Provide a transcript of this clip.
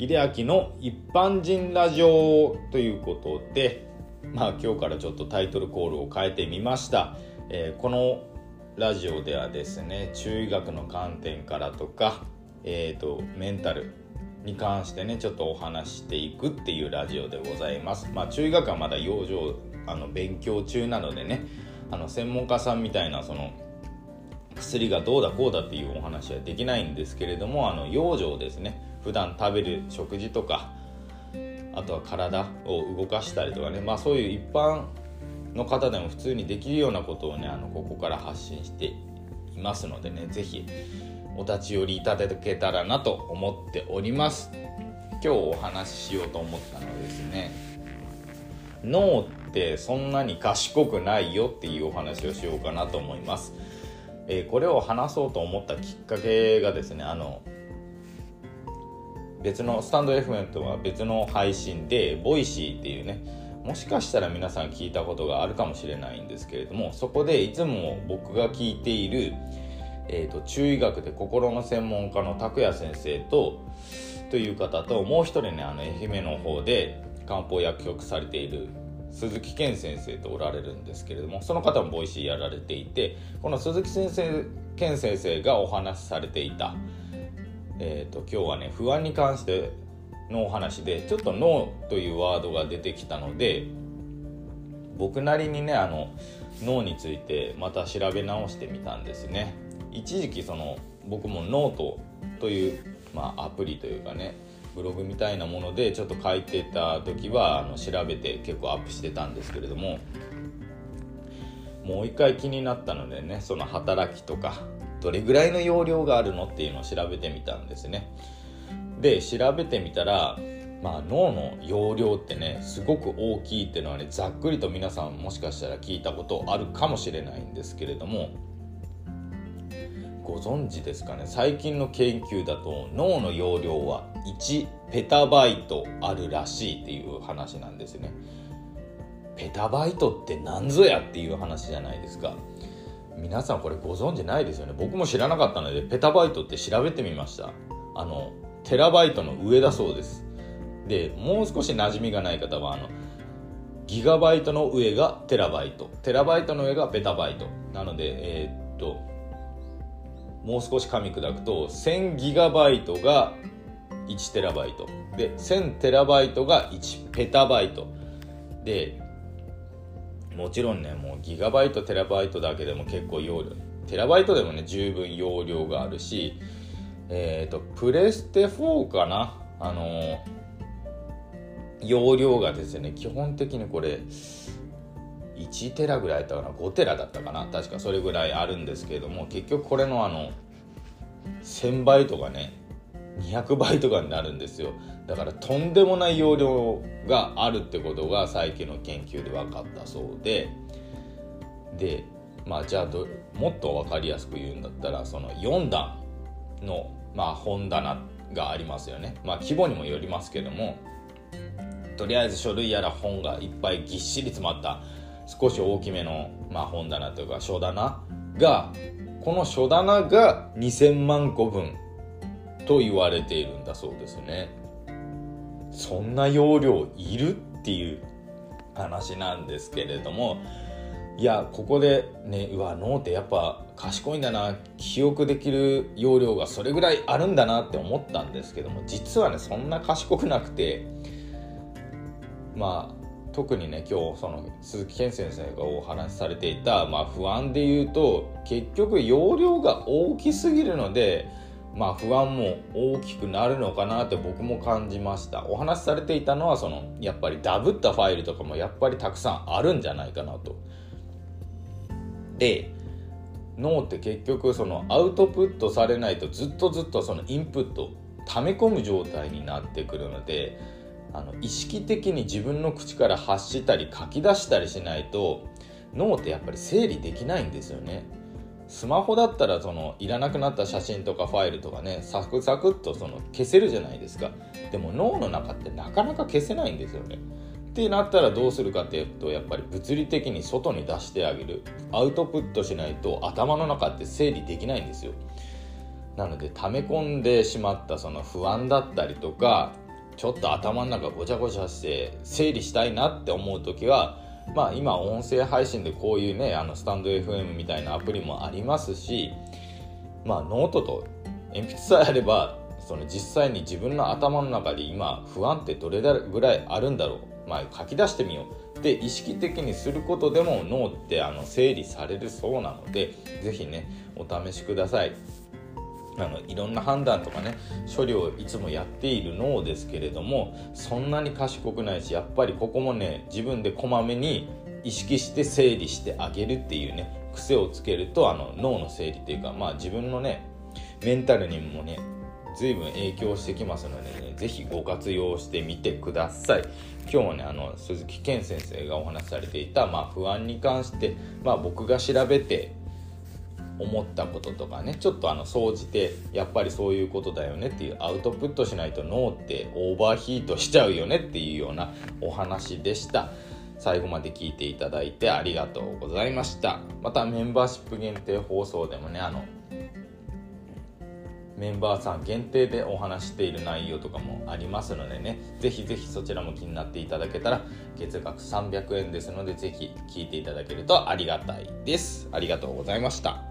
秀明の一般人ラジオということでまあ今日からちょっとタイトルコールを変えてみました、えー、このラジオではですね中医学の観点からとか、えーと、メンタルに関してねちょっとお話していくっていうラジオでございます。まあ中医学はまだ養生あの勉強中なのでねあの専門家さんみたいなその薬がどうだこうだっていうお話はできないんですけれどもあの養生ですね。普段食べる食事とかあとは体を動かしたりとかね。まあそういう一般の方でも普通にできるようなことをねあのここから発信していますのでね。是非お立ち寄りいただけたらなと思っております。今日お話ししようと思ったのはですね脳ってそんなに賢くないよっていうお話をしようかなと思います、え、これを話そうと思ったきっかけがですねあの別の stand.fm とは別の配信で Voicy っていうねもしかしたら皆さん聞いたことがあるかもしれないんですけれどもそこでいつも僕が聞いている、えーと、中医学で心の専門家の拓也先生とという方ともう一人ねあの愛媛の方で漢方薬局されている鈴木健先生とおられるんですけれどもその方も Voicy やられていてこの鈴木先生健先生がお話しされていたえーと、今日はね不安に関してのお話でちょっと脳というワードが出てきたので僕なりにねあの脳についてまた調べ直してみたんですね。一時期その僕もノートという、まあ、アプリというかねブログみたいなものでちょっと書いてた時はあの調べて結構アップしてたんですけれどももう一回気になったのでねその働きとかどれぐらいの容量があるのっていうのを調べてみたんですね。で調べてみたらまあ、脳の容量ってねすごく大きいっていうのはねざっくりと皆さんもしかしたら聞いたことあるかもしれないんですけれどもご存知ですかね？最近の研究だと脳の容量は1ペタバイトあるらしいっていう話なんですね。ペタバイトって何ぞやっていう話じゃないですか。皆さんこれご存知ないですよね？僕も知らなかったのでペタバイトって調べてみました。あのテラバイトの上だそうです。でもう少し馴染みがない方はあのギガバイトの上がテラバイト。テラバイトの上がペタバイト。なのでえー、っともう少し噛み砕くと1000ギガバイトが1テラバイト。で1000テラバイトが1ペタバイト。でもちろんねもうギガバイトテラバイトだけでも結構容量テラバイトでもね十分容量があるしえっ、ー、とプレステ4かな？あのー、容量がですね。基本的にこれ1テラぐらいだったかな？5テラだったかな？確かそれぐらいあるんですけれども結局これのあの1000倍とかね200倍とかになるんですよ。だからとんでもない容量があるってことが最近の研究で分かったそうで。でまあじゃあどもっと分かりやすく言うんだったらその4段の、まあ、本棚がありますよね。まあ規模にもよりますけどもとりあえず書類やら本がいっぱいぎっしり詰まった少し大きめの、まあ、本棚というか書棚がこの書棚が2000万個分と言われているんだそうですね。そんな容量いるっていう話なんですけれどもいやここでねうわ脳ってやっぱ賢いんだな記憶できる容量がそれぐらいあるんだなって思ったんですけども実はねそんな賢くなくてまあ特にね今日その鈴木健先生がお話しされていた、まあ、不安で言うと結局容量が大きすぎるのでまあ不安も大きくなるのかなって僕も感じました。お話しされていたのはそのやっぱりダブったファイルとかもやっぱりたくさんあるんじゃないかなと。で脳って結局そのアウトプットされないとずっとずっとそのインプット溜め込む状態になってくるのであの意識的に自分の口から発したり書き出したりしないと脳ってやっぱり整理できないんですよね。スマホだったらそのいらなくなった写真とかファイルとかねサクサクっとその消せるじゃないですか。でも脳の中ってなかなか消せないんですよね。ってなったらどうするかっていうとやっぱり物理的に外に出してあげる。アウトプットしないと頭の中って整理できないんですよ。なので溜め込んでしまったその不安だったりとかちょっと頭の中ごちゃごちゃして整理したいなって思う時はまあ今音声配信でこういうねあのスタンド FM みたいなアプリもありますしまあノートと鉛筆さえあればその実際に自分の頭の中で今不安ってどれぐらいあるんだろうまあ書き出してみようって意識的にすることでも脳ってあの整理されるそうなので是非ねお試しください。あのいろんな判断とかね処理をいつもやっている脳ですけれどもそんなに賢くないしやっぱりここもね自分でこまめに意識して整理してあげるっていうね癖をつけるとあの脳の整理っていうかまあ自分のねメンタルにもね随分影響してきますのでね是非ご活用してみてください。今日もねあの鈴木健先生がお話しされていた、まあ、不安に関して、まあ、僕が調べて思ったこととかねちょっとあの総じてやっぱりそういうことだよねっていうアウトプットしないと脳ってオーバーヒートしちゃうよねっていうようなお話でした。最後まで聞いていただいてありがとうございました。またメンバーシップ限定放送でもねあのメンバーさん限定でお話している内容とかもありますのでねぜひぜひそちらも気になっていただけたら月額300円ですのでぜひ聞いていただけるとありがたいです。ありがとうございました。